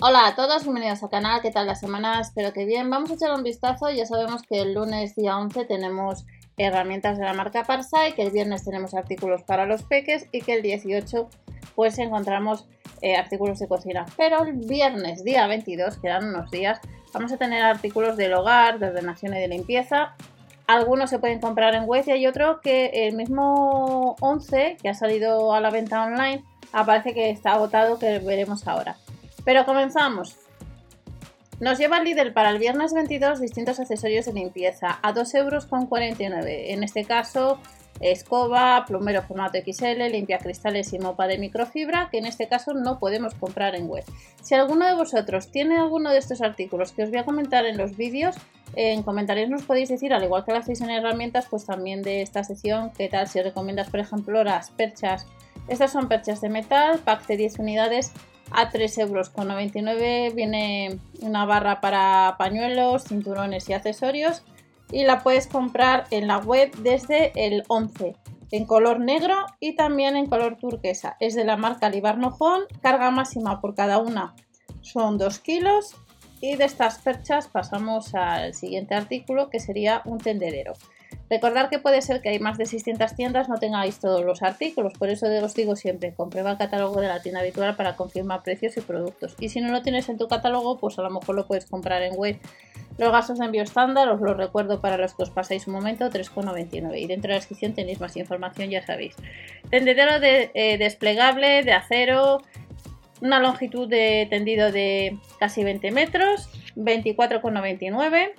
Hola a todos, bienvenidos al canal, ¿qué tal la semana? Espero que bien. Vamos a echar un vistazo, ya sabemos que el lunes día 11 tenemos herramientas de la marca Parsai, que el viernes tenemos artículos para los peques y que el 18 pues encontramos eh, artículos de cocina. Pero el viernes día 22, quedan unos días, vamos a tener artículos del hogar, de ordenación y de limpieza. Algunos se pueden comprar en web y hay otro que el mismo 11 que ha salido a la venta online aparece que está agotado que veremos ahora. Pero comenzamos. Nos lleva líder para el viernes 22 distintos accesorios de limpieza a 2,49 euros. En este caso, escoba, plumero formato XL, limpia cristales y mopa de microfibra, que en este caso no podemos comprar en web. Si alguno de vosotros tiene alguno de estos artículos que os voy a comentar en los vídeos, en comentarios nos podéis decir, al igual que lo hacéis en herramientas, pues también de esta sección, qué tal si recomiendas, por ejemplo, las perchas. Estas son perchas de metal, pack de 10 unidades a 3,99 euros. Viene una barra para pañuelos, cinturones y accesorios. Y la puedes comprar en la web desde el 11 en color negro y también en color turquesa. Es de la marca Libarnojón. Carga máxima por cada una son 2 kilos. Y de estas perchas pasamos al siguiente artículo que sería un tendedero. Recordar que puede ser que hay más de 600 tiendas, no tengáis todos los artículos, por eso os digo siempre, comprueba el catálogo de la tienda habitual para confirmar precios y productos. Y si no lo tienes en tu catálogo, pues a lo mejor lo puedes comprar en web. Los gastos de envío estándar, os lo recuerdo para los que os pasáis un momento, 3,99. Y dentro de la descripción tenéis más información, ya sabéis. Tendedero de, eh, desplegable de acero, una longitud de tendido de casi 20 metros, 24,99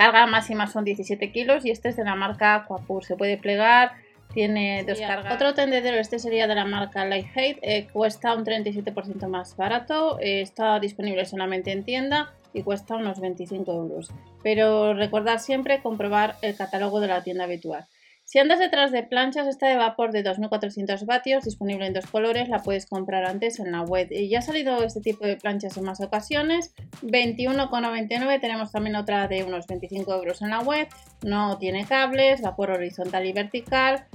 Carga máxima son 17 kilos y este es de la marca Aquapur. Se puede plegar, tiene dos cargas. Otro tendedero, este sería de la marca Lighthate, eh, cuesta un 37% más barato, eh, está disponible solamente en tienda y cuesta unos 25 euros. Pero recordad siempre comprobar el catálogo de la tienda habitual. Si andas detrás de planchas, esta de vapor de 2400 vatios, disponible en dos colores, la puedes comprar antes en la web. Y ya ha salido este tipo de planchas en más ocasiones, 21,99. Tenemos también otra de unos 25 euros en la web. No tiene cables, vapor horizontal y vertical.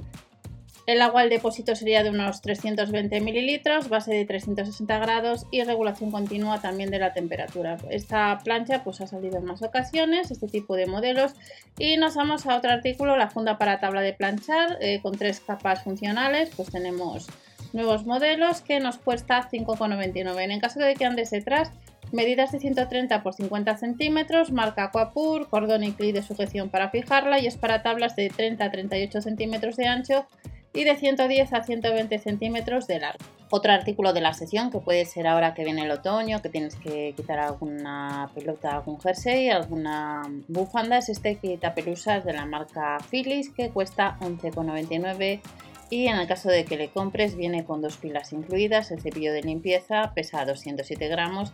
El agua al depósito sería de unos 320 mililitros, base de 360 grados y regulación continua también de la temperatura. Esta plancha pues ha salido en más ocasiones, este tipo de modelos. Y nos vamos a otro artículo, la funda para tabla de planchar eh, con tres capas funcionales. Pues tenemos nuevos modelos que nos cuesta 5,99. En caso de que andes detrás, medidas de 130 por 50 centímetros, marca Aquapur, cordón y clip de sujeción para fijarla y es para tablas de 30 a 38 centímetros de ancho y de 110 a 120 centímetros de largo. Otro artículo de la sesión que puede ser ahora que viene el otoño, que tienes que quitar alguna pelota, algún jersey, alguna bufanda, es este quitapelusas de la marca Philips que cuesta 11,99 y en el caso de que le compres viene con dos pilas incluidas, el cepillo de limpieza pesa 207 gramos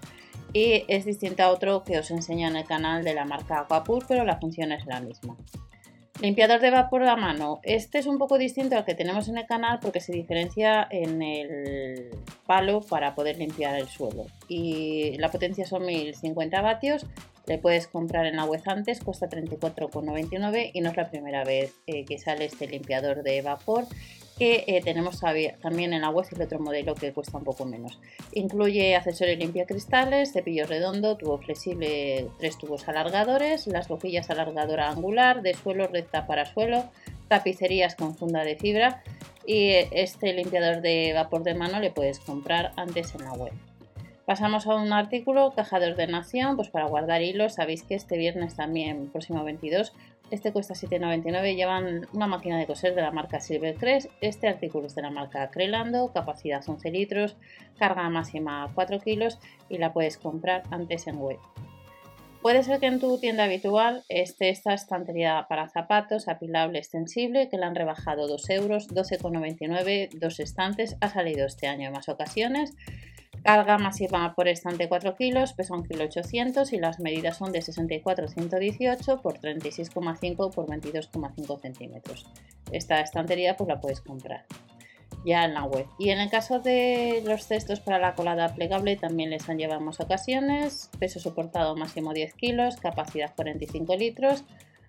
y es distinto a otro que os enseño en el canal de la marca Aquapur, pero la función es la misma. Limpiador de vapor a mano. Este es un poco distinto al que tenemos en el canal porque se diferencia en el palo para poder limpiar el suelo. Y la potencia son 1050 vatios. Le puedes comprar en la web antes, cuesta 34,99 y no es la primera vez eh, que sale este limpiador de vapor que eh, tenemos también en la web el otro modelo que cuesta un poco menos. Incluye accesorio limpia cristales, cepillo redondo, tubo flexible, tres tubos alargadores, las boquillas alargadora angular, de suelo recta para suelo, tapicerías con funda de fibra y eh, este limpiador de vapor de mano le puedes comprar antes en la web. Pasamos a un artículo, caja de ordenación, pues para guardar hilos. Sabéis que este viernes también, próximo 22, este cuesta 7,99. Llevan una máquina de coser de la marca Silvercrest. Este artículo es de la marca Crelando, capacidad 11 litros, carga máxima 4 kilos y la puedes comprar antes en web. Puede ser que en tu tienda habitual esté esta estantería para zapatos apilable extensible que la han rebajado 2 euros, 12,99, dos estantes, ha salido este año en más ocasiones Carga masiva por estante 4 kilos, pesa 1,800 kg y las medidas son de 64-118 por 36,5 por 22,5 centímetros. Esta estantería pues la puedes comprar ya en la web. Y en el caso de los cestos para la colada plegable también les han llevado más ocasiones. Peso soportado máximo 10 kilos, capacidad 45 litros.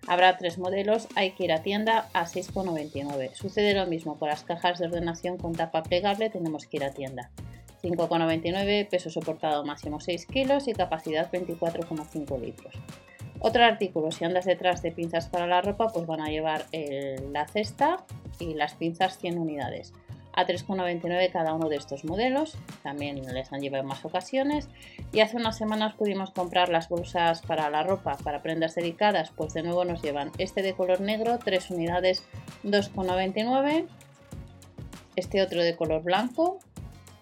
Habrá tres modelos, hay que ir a tienda a 6,99. Sucede lo mismo con las cajas de ordenación con tapa plegable, tenemos que ir a tienda. 5,99, peso soportado máximo 6 kilos y capacidad 24,5 litros. Otro artículo, si andas detrás de pinzas para la ropa, pues van a llevar la cesta y las pinzas 100 unidades a 3,99 cada uno de estos modelos, también les han llevado en más ocasiones. Y hace unas semanas pudimos comprar las bolsas para la ropa, para prendas dedicadas, pues de nuevo nos llevan este de color negro, 3 unidades 2,99, este otro de color blanco,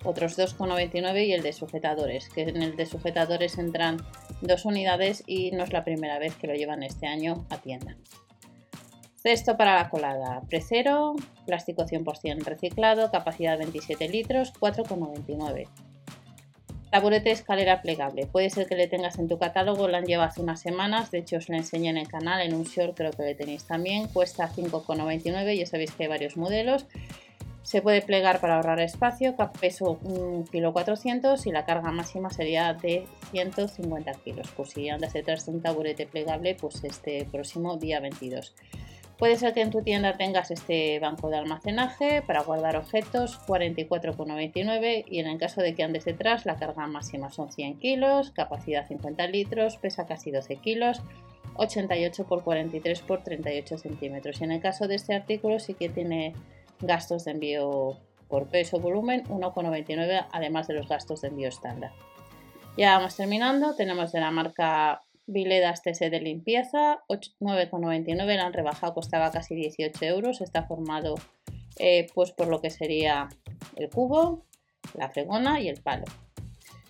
otros 2,99 y el de sujetadores, que en el de sujetadores entran dos unidades y no es la primera vez que lo llevan este año a tienda. Cesto para la colada, precero, plástico 100% reciclado, capacidad 27 litros, 4,99. Taburete escalera plegable. Puede ser que le tengas en tu catálogo, la han llevado hace unas semanas, de hecho os la enseñé en el canal, en un short creo que le tenéis también, cuesta 5,99, ya sabéis que hay varios modelos. Se puede plegar para ahorrar espacio, peso 1,4 kg y la carga máxima sería de 150 kg. Pues si andas detrás de un taburete plegable, pues este próximo día 22. Puede ser que en tu tienda tengas este banco de almacenaje para guardar objetos 44,99 y en el caso de que andes detrás la carga máxima son 100 kilos, capacidad 50 litros, pesa casi 12 kilos, 88 x 43 x 38 centímetros. Y en el caso de este artículo sí que tiene gastos de envío por peso volumen 1,99 además de los gastos de envío estándar. Ya vamos terminando, tenemos de la marca Viledas TC de limpieza, 9,99, la han rebajado, costaba casi 18 euros. Está formado eh, pues por lo que sería el cubo, la fregona y el palo.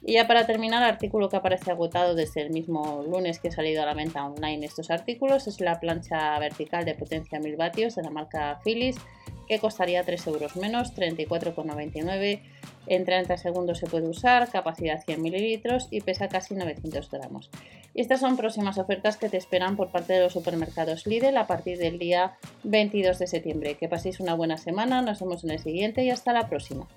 Y ya para terminar, artículo que aparece agotado desde el mismo lunes que ha salido a la venta online estos artículos es la plancha vertical de potencia 1000 vatios de la marca Philips que costaría 3 euros menos, 34,99. En 30 segundos se puede usar, capacidad 100 mililitros y pesa casi 900 gramos. Estas son próximas ofertas que te esperan por parte de los supermercados Lidl a partir del día 22 de septiembre. Que paséis una buena semana, nos vemos en el siguiente y hasta la próxima.